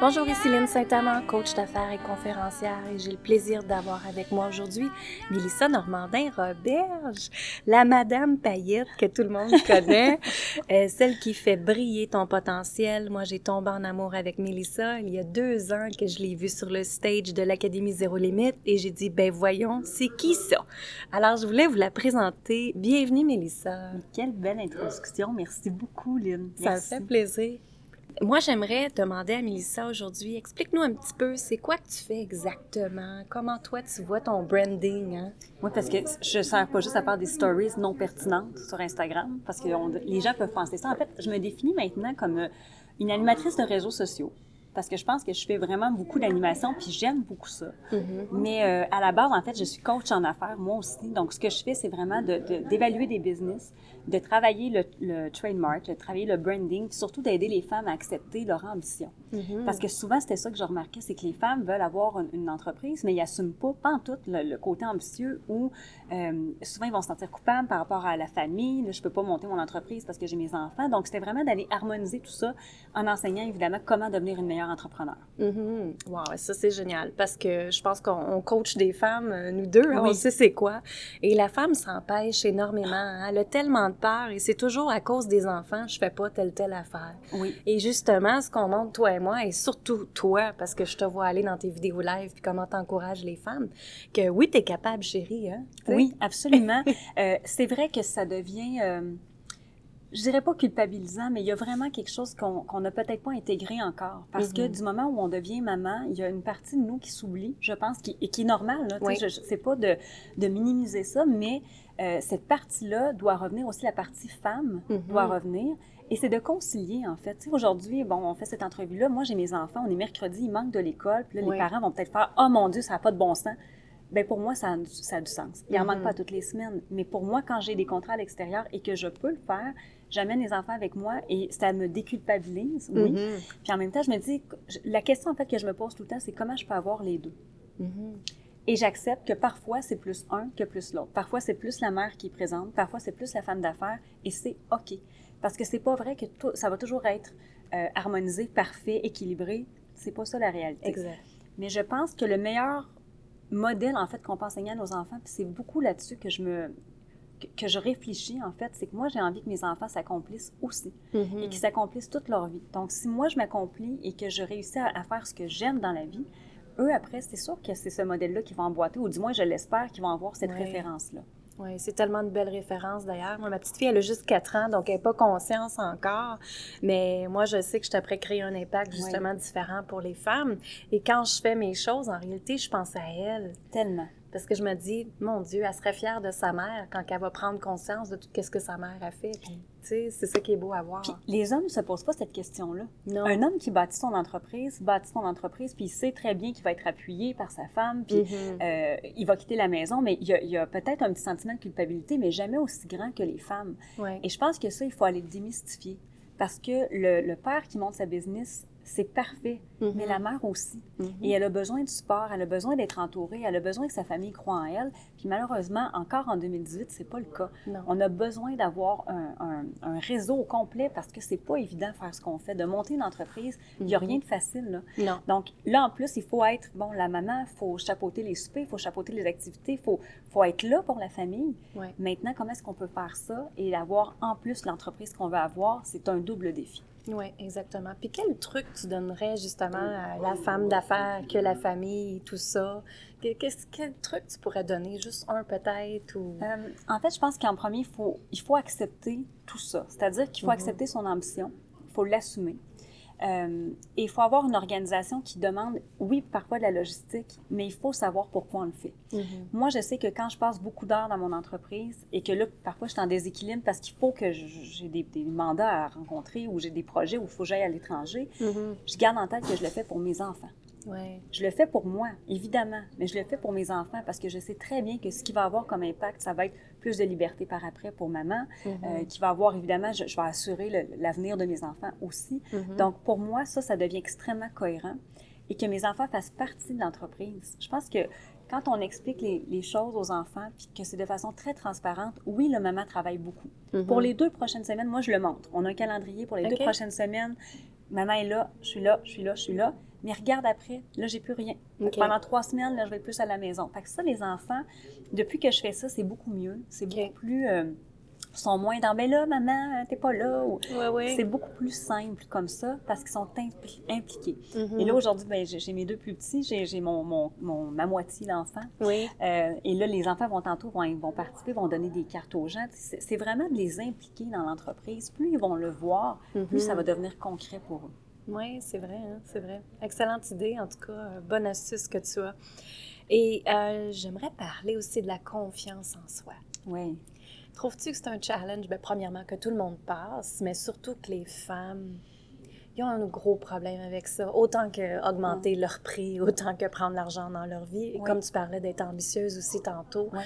Bonjour, ici Lynne Saint-Amand, coach d'affaires et conférencière, et j'ai le plaisir d'avoir avec moi aujourd'hui Mélissa Normandin-Roberge, la Madame Paillette que tout le monde connaît, euh, celle qui fait briller ton potentiel. Moi, j'ai tombé en amour avec Mélissa il y a deux ans que je l'ai vue sur le stage de l'Académie Zéro Limite, et j'ai dit, ben voyons, c'est qui ça? Alors, je voulais vous la présenter. Bienvenue, Mélissa. Quelle belle introduction. Merci beaucoup, Lynne. Ça me fait plaisir. Moi, j'aimerais demander à Mélissa aujourd'hui, explique-nous un petit peu, c'est quoi que tu fais exactement? Comment toi, tu vois ton branding? Hein? Oui, parce que je ne sers pas juste à faire des stories non pertinentes sur Instagram, parce que les gens peuvent penser ça. En fait, je me définis maintenant comme euh, une animatrice de réseaux sociaux parce que je pense que je fais vraiment beaucoup d'animation, puis j'aime beaucoup ça. Mm-hmm. Mais euh, à la base, en fait, je suis coach en affaires, moi aussi. Donc, ce que je fais, c'est vraiment d'évaluer de, des business, de travailler le, le, trademark, de travailler le branding, puis surtout d'aider les femmes à accepter leur ambition. Mm-hmm. Parce que souvent, c'était ça que je remarquais, c'est que les femmes veulent avoir une, entreprise, mais ils n'assument pas, pas en tout, le, côté ambitieux où euh, souvent ils vont se sentir coupables par rapport à la famille. Là, je peux pas monter mon entreprise parce que j'ai mes enfants. Donc, c'était vraiment d'aller harmoniser tout ça en enseignant évidemment comment devenir une meilleure entrepreneur. Mm-hmm. Wow, ça c'est génial parce que je pense qu'on coach des femmes, euh, nous deux, hein, on sait c'est quoi. Et la femme s'empêche énormément. Hein. Elle a tellement de peur et c'est toujours à cause des enfants, je fais pas telle telle affaire. Oui. Et justement, ce qu'on montre toi et moi, et surtout toi, parce que je te vois aller dans tes vidéos live puis comment t'encourages les femmes, que oui, tu es capable, chérie. Hein? Oui, absolument. euh, c'est vrai que ça devient. Euh, je dirais pas culpabilisant, mais il y a vraiment quelque chose qu'on n'a peut-être pas intégré encore. Parce que mm-hmm. du moment où on devient maman, il y a une partie de nous qui s'oublie, je pense, qui, et qui est normale. Oui. Je pas de, de, minimiser ça, mais euh, cette partie-là doit revenir aussi, la partie femme mm-hmm. doit revenir. Et c'est de concilier, en fait. Aujourd'hui, bon, on fait cette entrevue-là. Moi, j'ai mes enfants, on est mercredi, ils manquent de l'école. Puis là, les parents vont peut-être faire « Oh mon Dieu, ça n'a pas de bon sens ». Ben pour moi, ça a, ça a du sens. Il n'en manque mm-hmm. pas toutes les semaines. Mais pour moi, quand j'ai des contrats à l'extérieur et que je peux le faire, j'amène les enfants avec moi et ça me déculpabilise, oui. Mm-hmm. Puis en même temps, je me dis, la question en fait que je me pose tout le temps, c'est comment je peux avoir les deux? Et j'accepte que parfois c'est plus un que plus l'autre. Parfois c'est plus la mère qui est présente, parfois c'est plus la femme d'affaires et c'est OK. Parce que c'est pas vrai que tout, ça va toujours être euh, harmonisé, parfait, équilibré. C'est pas ça la réalité. Exact. Mais je pense que le meilleur modèle en fait qu'on peut enseigner à nos enfants, puis c'est beaucoup là-dessus que je me que je réfléchis, en fait, c'est que moi, j'ai envie que mes enfants s'accomplissent aussi mm-hmm. et qu'ils s'accomplissent toute leur vie. Donc, si moi, je m'accomplis et que je réussis à, faire ce que j'aime dans la vie, eux, après, c'est sûr que c'est ce modèle-là qui va emboîter, ou du moins, je l'espère, qu'ils vont avoir cette référence-là. Oui, c'est tellement de belles références d'ailleurs. Moi, ma petite fille, elle a juste 4 ans, donc elle n'a pas conscience encore. Mais moi, je sais que je t'apprête créer un impact justement différent pour les femmes. Et quand je fais mes choses, en réalité, je pense à elle. Tellement. Parce que je me dis, mon Dieu, elle serait fière de sa mère quand elle va prendre conscience de tout ce que sa mère a fait. tu sais, c'est ça qui est beau à voir. les hommes ne se posent pas cette question-là. Un homme qui bâtit son entreprise, bâtit son entreprise, puis il sait très bien qu'il va être appuyé par sa femme, puis mm-hmm. euh, il va quitter la maison, mais il y a, a peut-être un petit sentiment de culpabilité, mais jamais aussi grand que les femmes. Et je pense que ça, il faut aller démystifier. Parce que le, le père qui monte sa business c'est parfait. Mais la mère aussi. Mm-hmm. Et elle a besoin de support, elle a besoin d'être entourée, elle a besoin que sa famille croit en elle. Puis malheureusement, encore en 2018, c'est pas le cas. On a besoin d'avoir un, réseau complet parce que c'est pas évident de faire ce qu'on fait, de monter une entreprise. Il n'y a mm-hmm. rien de facile. Là. Donc là, en plus, il faut être, bon, la maman, il faut chapeauter les soupers, il faut chapeauter les activités, il faut, faut être là pour la famille. Maintenant, comment est-ce qu'on peut faire ça et avoir en plus l'entreprise qu'on veut avoir? C'est un double défi. Oui, exactement. Puis quel truc tu donnerais justement à la femme d'affaires, que la famille, tout ça? Quel truc tu pourrais donner? Juste un peut-être? Ou... Euh, en fait, je pense qu'en premier, il faut, il faut accepter tout ça. C'est-à-dire qu'il faut mhm. accepter son ambition, il faut l'assumer. Euh, et il faut avoir une organisation qui demande, oui, parfois de la logistique, mais il faut savoir pourquoi on le fait. Mm-hmm. Moi, je sais que quand je passe beaucoup d'heures dans mon entreprise et que là, parfois, je suis en déséquilibre parce qu'il faut que j'ai des, mandats à rencontrer ou j'ai des projets où il faut que j'aille à l'étranger, mm-hmm. je garde en tête que je le fais pour mes enfants. Je le fais pour moi, évidemment, mais je le fais pour mes enfants parce que je sais très bien que ce qui va avoir comme impact, ça va être plus de liberté par après pour maman, euh, qui va avoir, évidemment, je, vais assurer l'avenir de mes enfants aussi. Mm-hmm. Donc, pour moi, ça, ça devient extrêmement cohérent et que mes enfants fassent partie de l'entreprise. Je pense que quand on explique les, choses aux enfants, puis que c'est de façon très transparente, oui, le maman travaille beaucoup. Mm-hmm. Pour les deux prochaines semaines, moi, je le montre. On a un calendrier pour les deux prochaines semaines maman est là, je suis là, je suis là, je suis là. Mais regarde après, là, j'ai plus rien. Pendant trois semaines, là, je vais plus à la maison. Fait que ça, les enfants, depuis que je fais ça, c'est beaucoup mieux. C'est beaucoup plus. Euh, sont moins dans, ben là, maman, t'es pas là. C'est beaucoup plus simple comme ça parce qu'ils sont impliqués. Et là, aujourd'hui, ben, j'ai mes deux plus petits, j'ai mon, mon, ma moitié l'enfant. Oui. Euh, et là, les enfants vont tantôt vont, vont participer, vont donner des cartes aux gens. C'est vraiment de les impliquer dans l'entreprise. Plus ils vont le voir, plus ça Mm-hmm. va devenir concret pour eux. Oui, c'est vrai, hein, c'est vrai. Excellente idée, en tout cas, euh, bonne astuce que tu as. Et euh, j'aimerais parler aussi de la confiance en soi. Oui. Trouves-tu que c'est un challenge? Bien, premièrement, que tout le monde passe, mais surtout que les femmes, ils ont un gros problème avec ça. Autant que augmenter leur prix, autant que prendre l'argent dans leur vie. Et Oui. comme tu parlais d'être ambitieuse aussi tantôt, Oui.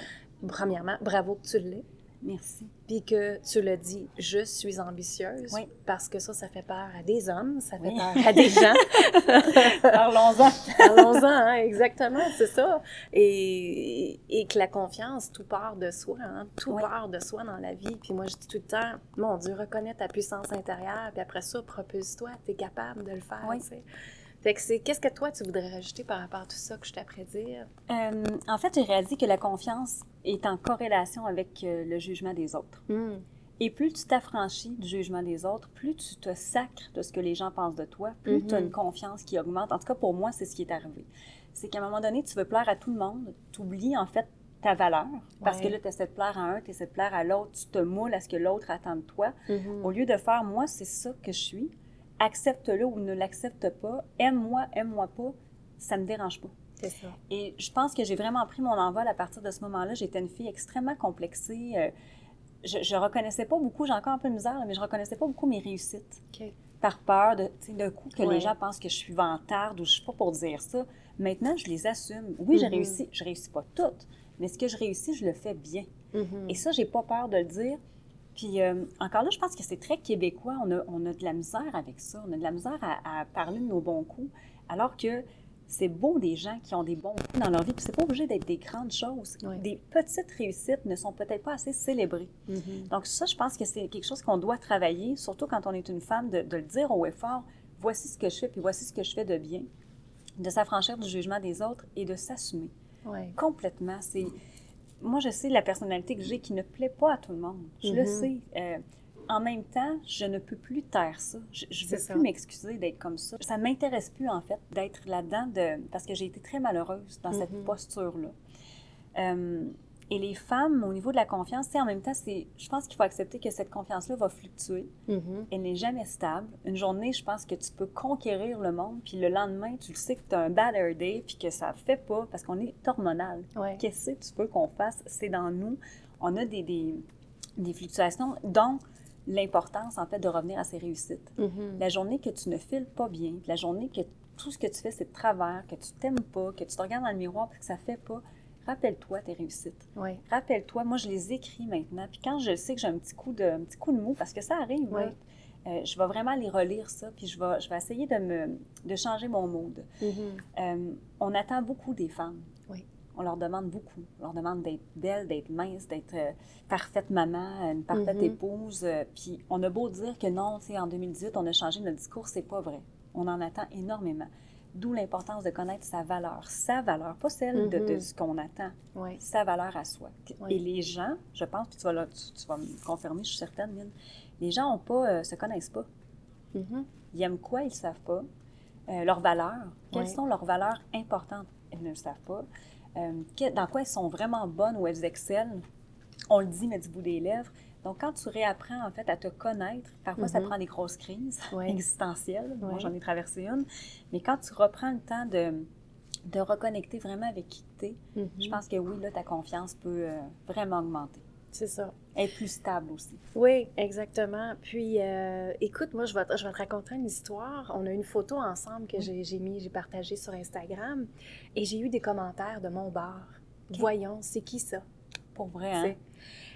premièrement, bravo que tu l'es. Merci. Puis que tu le dis, je suis ambitieuse. Oui. Parce que ça, ça fait peur à des hommes, ça fait Oui. peur à des gens. Parlons-en. Parlons-en, hein, exactement, c'est ça. Et, et que la confiance, tout part de soi, hein, tout Oui. part de soi dans la vie. Puis moi, je dis tout le temps, mon Dieu, reconnais ta puissance intérieure, puis après ça, propulse-toi, tu es capable de le faire. Oui. tu sais. Fait que c'est, qu'est-ce que toi, tu voudrais rajouter par rapport à tout ça que je t'apprends dire? Euh, en fait, j'ai réalisé que la confiance est en corrélation avec euh, le jugement des autres. Hmm. Et plus tu t'affranchis du jugement des autres, plus tu te sacres de ce que les gens pensent de toi, plus Mhm. tu as une confiance qui augmente. En tout cas, pour moi, c'est ce qui est arrivé. C'est qu'à un moment donné, tu veux plaire à tout le monde, tu oublies en fait ta valeur, parce Ouais. que là, tu essaies de plaire à un, tu essaies de plaire à l'autre, tu te moules à ce que l'autre attend de toi. Mhm. Au lieu de faire, moi, c'est ça que je suis, accepte-le ou ne l'accepte pas, aime-moi, aime-moi pas, ça me dérange pas. C'est ça. Et je pense que j'ai vraiment pris mon envol à partir de ce moment-là. J'étais une fille extrêmement complexée. Euh, je, je reconnaissais pas beaucoup, j'ai encore un peu de misère, mais je reconnaissais pas beaucoup mes réussites. Par peur de, tu sais, d'un coup, que Ouais. les gens pensent que je suis vantarde ou je suis pas pour dire ça. Maintenant, je les assume. Oui, j'ai Mhm. réussi. Je réussis pas toutes, mais ce que je réussis, je le fais bien. Mhm. Et ça, j'ai pas peur de le dire. Puis euh, encore là, je pense que c'est très québécois. On a, on a de la misère avec ça. On a de la misère à, à parler de nos bons coups. Alors que c'est beau des gens qui ont des bons coups dans leur vie. Puis c'est pas obligé d'être des grandes choses. Des petites réussites ne sont peut-être pas assez célébrées. Mhm. Donc ça, je pense que c'est quelque chose qu'on doit travailler, surtout quand on est une femme, de, de le dire au effort. Voici ce que je fais, puis voici ce que je fais de bien. De s'affranchir du jugement des autres et de s'assumer complètement. C'est moi, je sais la personnalité que j'ai qui ne plaît pas à tout le monde. Je le Mhm. sais. Euh, en même temps, je ne peux plus taire ça. Je, je veux C'est ça. plus m'excuser d'être comme ça. Ça m'intéresse plus en fait d'être là-dedans de parce que j'ai été très malheureuse dans cette Mhm. posture-là. Euh, et les femmes, au niveau de la confiance, sais, en même temps, c'est, je pense qu'il faut accepter que cette confiance-là va fluctuer. Mhm. Elle n'est jamais stable. Une journée, je pense que tu peux conquérir le monde, puis le lendemain, tu le sais que tu as un bad hair day, puis que ça ne fait pas, parce qu'on est hormonal. Ouais. Qu'est-ce que tu veux qu'on fasse? C'est dans nous. On a des, des, des fluctuations, dont l'importance, en fait, de revenir à ses réussites. Mhm. La journée que tu ne files pas bien, la journée que tout ce que tu fais, c'est de travers, que tu t'aimes pas, que tu te regardes dans le miroir et que ça fait pas, rappelle-toi tes réussites. Rappelle-toi, moi, je les écris maintenant. Puis quand je sais que j'ai un petit coup de, un petit coup de mou, parce que ça arrive, euh, je vais vraiment les relire ça, puis je vais, je vais essayer de, me, de changer mon mood. Mhm. Euh, on attend beaucoup des femmes. On leur demande beaucoup. On leur demande d'être belle, d'être mince, d'être euh, parfaite maman, une parfaite Mhm. épouse. euh, puis on a beau dire que non, tu sais, en 2018, on a changé notre discours, c'est pas vrai. On en attend énormément. D'où l'importance de connaître sa valeur. Sa valeur, pas celle de, de Mhm. ce qu'on attend. Sa valeur à soi. Oui. Et les gens, je pense, puis tu vas, là- tu, tu vas me confirmer, je suis certaine, Mine, les gens ont pas, euh, se connaissent pas. Mhm. Ils aiment quoi, ils ne savent pas. Euh, leurs valeurs, quelles sont leurs valeurs importantes, elles ne le savent pas. Euh, dans quoi elles sont vraiment bonnes ou elles excellent, on le dit, mais du bout des lèvres. Donc, quand tu réapprends, en fait, à te connaître, parfois, ça Mhm. prend des grosses crises existentielles. Moi, j'en ai traversé une. Mais quand tu reprends le temps de, de reconnecter vraiment avec qui tu es, je pense que oui, là, ta confiance peut euh, vraiment augmenter. C'est ça. Être plus stable aussi. Oui, exactement. Puis, euh, écoute, moi, je vais, te, je vais te raconter une histoire. On a une photo ensemble que Oui. j'ai mis, j'ai partagée sur Instagram et j'ai eu des commentaires de mon bar. Voyons, c'est qui ça? Pour vrai, hein?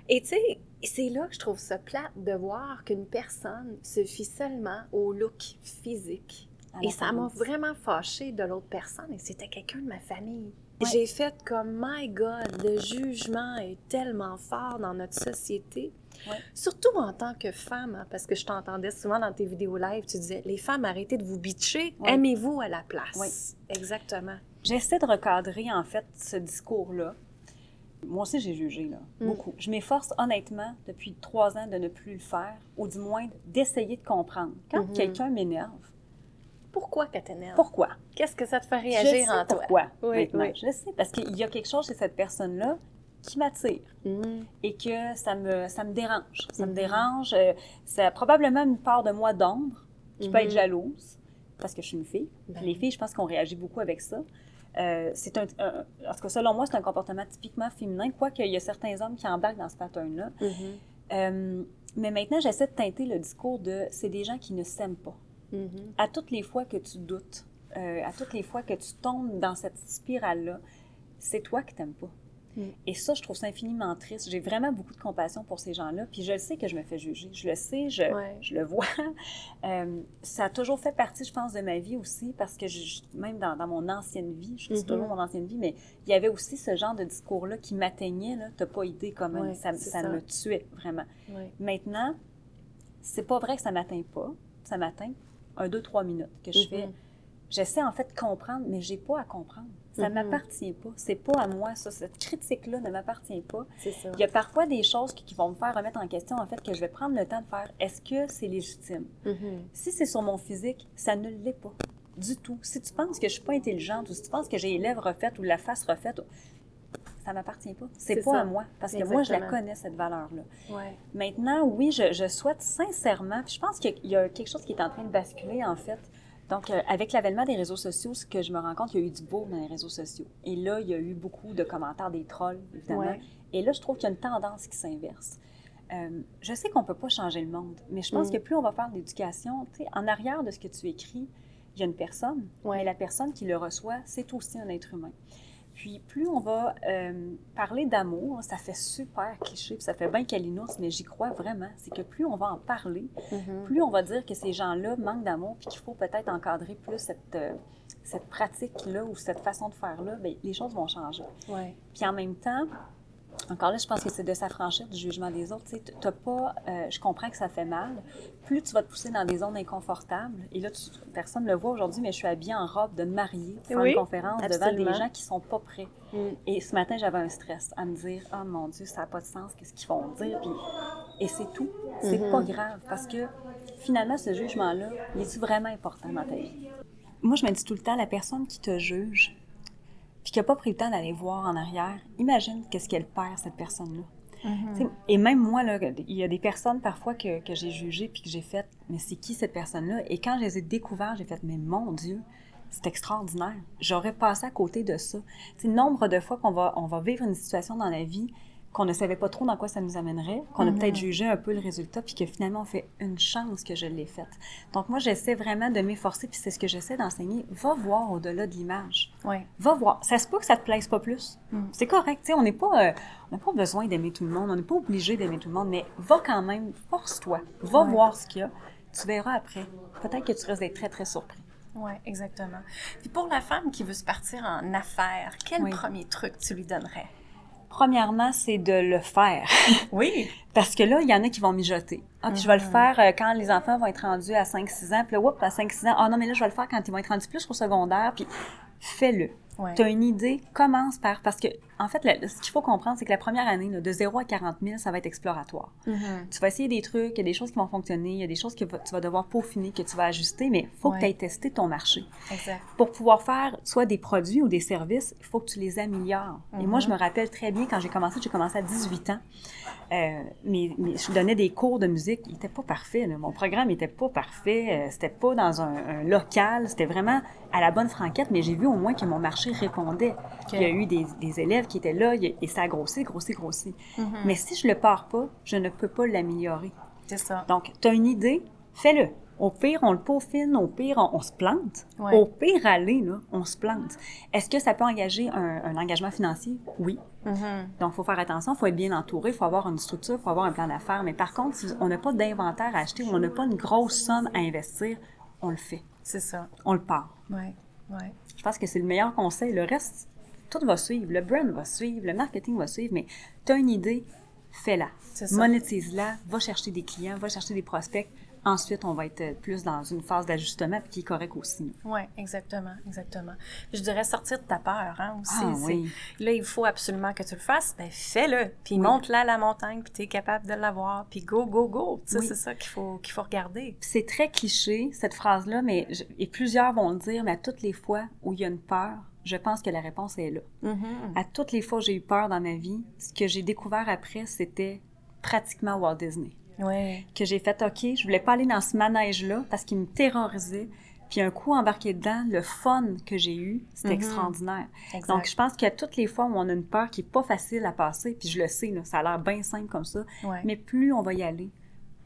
Et tu sais, c'est là que je trouve ça plate de voir qu'une personne se fie seulement au look physique. Et ça m'a vraiment fâchée de l'autre personne et c'était quelqu'un de ma famille. J'ai fait comme, my God, le jugement est tellement fort dans notre société. Ouais. Surtout en tant que femme, hein, parce que je t'entendais souvent dans tes vidéos live, tu disais, les femmes, arrêtez de vous bitcher, Ouais. aimez-vous à la place. Oui. Exactement. J'essaie de recadrer, en fait, ce discours-là. Moi aussi, j'ai jugé, là, Mm. beaucoup. Je m'efforce, honnêtement, depuis trois ans, de ne plus le faire, ou du moins d'essayer de comprendre. Quand Mhm. quelqu'un m'énerve, Pourquoi t'énerve? pourquoi? Qu'est-ce que ça te fait je réagir sais en toi? pourquoi, Oui, maintenant. oui. Je sais, parce qu'il y a quelque chose chez cette personne-là qui m'attire Mhm. et que ça me, ça me dérange. Ça me Mhm. dérange. euh, Ça a probablement une part de moi d'ombre qui peut Mhm. être jalouse, parce que je suis une fille. Ben Les filles, je pense qu'on réagit beaucoup avec ça. Euh, c'est un, un- en tout cas, selon moi, c'est un comportement typiquement féminin, quoique il y a certains hommes qui embarquent dans ce pattern-là. Mhm. Euh, mais maintenant, j'essaie de teinter le discours de c'est des gens qui ne s'aiment pas. Mhm. À toutes les fois que tu doutes, euh, à toutes les fois que tu tombes dans cette spirale-là, c'est toi qui t'aimes pas. Mm. Et ça, je trouve ça infiniment triste. J'ai vraiment beaucoup de compassion pour ces gens-là. Puis je le sais que je me fais juger. Je le sais, je, Ouais. je le vois. Euh, ça a toujours fait partie, je pense, de ma vie aussi, parce que je- même dans, dans mon ancienne vie, je dis Mhm. toujours mon ancienne vie, mais il y avait aussi ce genre de discours-là qui m'atteignait. là. T'as pas idée comment Ouais, ça, c'est ça ça. me tuait, vraiment. Ouais. Maintenant, c'est pas vrai que ça m'atteint pas. Ça m'atteint un, deux, trois minutes que je Mhm. fais. J'essaie en fait de comprendre, mais j'ai pas à comprendre. Ça Mhm. m'appartient pas. C'est pas à moi, ça. Cette critique-là ne m'appartient pas. Ça. Il y a parfois des choses qui, qui vont me faire remettre en question, en fait, que je vais prendre le temps de faire. Est-ce que c'est légitime? Mhm. Si c'est sur mon physique, ça ne l'est pas. Du tout. Si tu penses que je suis pas intelligente ou si tu penses que j'ai les lèvres refaites ou la face refaite, ça m'appartient pas. C'est pas ça. à moi. Parce que moi, je la connais, cette valeur-là. Ouais. Maintenant, oui, je, je souhaite sincèrement, puis je pense qu'il y a- quelque chose qui est en train de basculer, en fait. Donc, euh, avec l'avènement des réseaux sociaux, ce que je me rends compte, il y a eu du beau dans les réseaux sociaux. Et là, il y a eu beaucoup de commentaires des trolls, évidemment. Ouais. Et là, je trouve qu'il y a une tendance qui s'inverse. Euh, je sais qu'on ne peut pas changer le monde, mais je pense Mm. que plus on va faire de l'éducation, en arrière de ce que tu écris, il y a une personne, Ouais. mais la personne qui le reçoit, c'est aussi un être humain. Puis plus on va euh, parler d'amour, ça fait super cliché, puis ça fait bien calinours, mais j'y crois vraiment. C'est que plus on va en parler, Mhm. plus on va dire que ces gens-là manquent d'amour, puis qu'il faut peut-être encadrer plus cette, euh, cette pratique-là ou cette façon de faire-là, bien, les choses vont changer. Ouais. Puis en même temps, encore là, je pense que c'est de s'affranchir du jugement des autres. Tu pas, euh, je comprends que ça fait mal. Plus tu vas te pousser dans des zones inconfortables, et là, tu- personne ne le voit aujourd'hui, mais je suis habillée en robe de mariée pour faire Oui, une conférence devant des gens qui sont pas prêts. Mm. Et ce matin, j'avais un stress à me dire, oh mon Dieu, ça n'a pas de sens, qu'est-ce qu'ils vont dire? Puis, et c'est tout. C'est Mhm. pas grave parce que finalement, ce jugement-là, il est vraiment important dans ta vie? Moi, je me dis tout le temps, la personne qui te juge, puis qui n'a pas pris le temps d'aller voir en arrière, imagine qu'est-ce qu'elle perd, cette personne-là. Mhm. Sais, Et même moi, là, il y a des personnes parfois que, que j'ai jugées puis que j'ai fait, mais c'est qui cette personne-là? Et quand je les ai découvertes, j'ai fait, mais mon Dieu, c'est extraordinaire. J'aurais passé à côté de ça. Sais, nombre de fois qu'on va, on va vivre une situation dans la vie qu'on ne savait pas trop dans quoi ça nous amènerait, qu'on a Mhm. peut-être jugé un peu le résultat, puis que finalement on fait une chance que je l'ai faite. Donc moi, j'essaie vraiment de m'efforcer, puis c'est ce que j'essaie d'enseigner. Va voir au-delà de l'image. Ouais. Va voir. Ça se peut que ça te plaise pas plus. Mm. C'est correct. tu sais, on n'est pas, euh, on n'a pas besoin d'aimer tout le monde. On n'est pas obligé d'aimer tout le monde. Mais va quand même, force-toi. Va voir ce qu'il y a. Tu verras après. Peut-être que tu d'être très, très surpris. Oui, exactement. Puis pour la femme qui veut se partir en affaires, quel Oui. premier truc tu lui donnerais? Premièrement, c'est de le faire. Oui. Parce que là, il y en a qui vont mijoter. Ah, puis je vais le Mhm. faire euh, quand les enfants vont être rendus à 5-6 ans. Puis là, whoop, à 5-6 ans, ah non, mais là, je vais le faire quand ils vont être rendus plus au secondaire. Puis fais-le. Ouais. Tu as une idée, commence par. Parce que, en fait, le- ce qu'il faut comprendre, c'est que la première année, là, de 0 à 40 000, ça va être exploratoire. Mhm. Tu vas essayer des trucs, il y a des choses qui vont fonctionner, il y a des choses que tu vas devoir peaufiner, que tu vas ajuster, mais il faut Ouais. que tu ailles tester ton marché. Exact. Pour pouvoir faire soit des produits ou des services, il faut que tu les améliores. Et moi, je me rappelle très bien quand j'ai commencé, j'ai commencé à 18 ans, euh, mais, mais je donnais des cours de musique, il n'était pas parfait. là. Mon programme n'était pas parfait, euh, c'était pas dans un, un local, c'était vraiment à la bonne franquette, mais j'ai vu au moins que mon marché répondait. Il y a eu des, des élèves qui étaient là et ça a grossi, grossi, grossi. Mhm. Mais si je le pars pas, je ne peux pas l'améliorer. C'est ça. Donc, tu as une idée, fais-le. Au pire, on le peaufine, au pire, on, on se plante. Ouais. Au pire, aller, là, on se plante. Est-ce que ça peut engager un, un engagement financier? Oui. Mhm. Donc, il faut faire attention, il faut être bien entouré, il faut avoir une structure, il faut avoir un plan d'affaires. Mais par contre, si on n'a pas d'inventaire à acheter ou on n'a pas une grosse somme à investir, on le fait. C'est ça. On le part. Ouais. Ouais. Je pense que c'est le meilleur conseil. Le reste, tout va suivre, le brand va suivre, le marketing va suivre, mais tu as une idée, fais-la. Monétise-la, va chercher des clients, va chercher des prospects. Ensuite, on va être plus dans une phase d'ajustement qui est correct aussi. Oui, exactement, exactement. Je dirais sortir de ta peur hein, aussi. Ah, oui. Là, il faut absolument que tu le fasses. Ben, fais-le. Puis Oui. monte-la à la montagne, puis tu es capable de l'avoir. Puis go, go, go. Oui. c'est ça qu'il faut, qu'il faut regarder. C'est très cliché, cette phrase-là, mais je- et plusieurs vont le dire, mais à toutes les fois où il y a une peur, je pense que la réponse est là. Mm-hmm. À toutes les fois où j'ai eu peur dans ma vie, ce que j'ai découvert après, c'était pratiquement Walt Disney. Que j'ai fait, OK, je voulais pas aller dans ce manège-là parce qu'il me terrorisait. Puis un coup embarqué dedans, le fun que j'ai eu, c'était Mhm. extraordinaire. Exact. Donc, je pense qu'à toutes les fois où on a une peur qui est pas facile à passer, puis je le sais, là, ça a l'air bien simple comme ça, Ouais. mais plus on va y aller,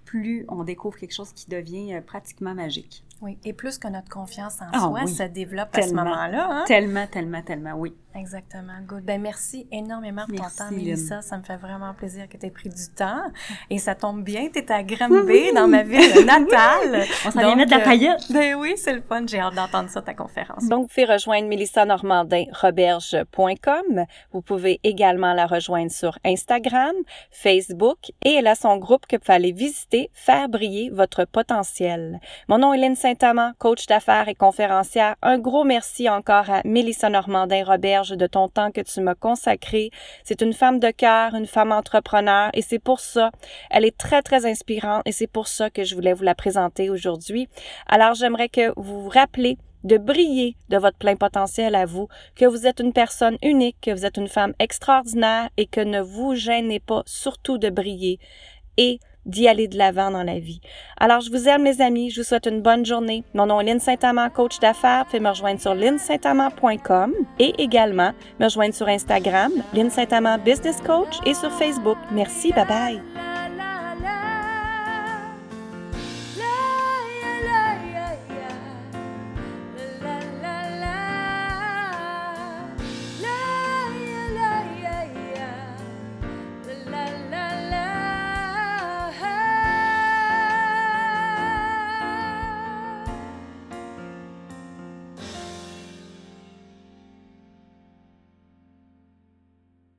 plus on découvre quelque chose qui devient euh, pratiquement magique. Oui. Et plus que notre confiance en Ah, soi oui. se développe à ce Tellement. moment-là. Hein? Tellement, tellement, tellement, oui. Exactement. Good. Ben, merci énormément pour ton Merci, temps, Lynn. Mélissa. Ça me fait vraiment plaisir que tu aies pris du temps. Et ça tombe bien, tu es à Granby, dans ma ville natale. On s'en vient mettre de la euh, paillette. Ben oui, c'est le fun. J'ai hâte d'entendre ça, ta conférence. Donc, vous pouvez rejoindre Mélissa Normandin, roberge.com. Vous pouvez également la rejoindre sur Instagram, Facebook et elle a son groupe que vous pouvez aller visiter, faire briller votre potentiel. Mon nom est Lynne Coach d'affaires et conférencière. Un gros merci encore à Mélissa Normandin Roberge de ton temps que tu m'as consacré. C'est une femme de cœur, une femme entrepreneur et c'est pour ça, elle est très, très inspirante et c'est pour ça que je voulais vous la présenter aujourd'hui. Alors, j'aimerais que vous vous rappelez de briller de votre plein potentiel à vous, que vous êtes une personne unique, que vous êtes une femme extraordinaire et que ne vous gênez pas surtout de briller et d'y aller de l'avant dans la vie. Alors, je vous aime, les amis. Je vous souhaite une bonne journée. Mon nom est Lynne Saint-Amand, coach d'affaires. Pouvez me rejoindre sur linsaintamand.com et également me rejoindre sur Instagram, Lynne Saint-Amand Business Coach et sur Facebook. Merci. Bye bye.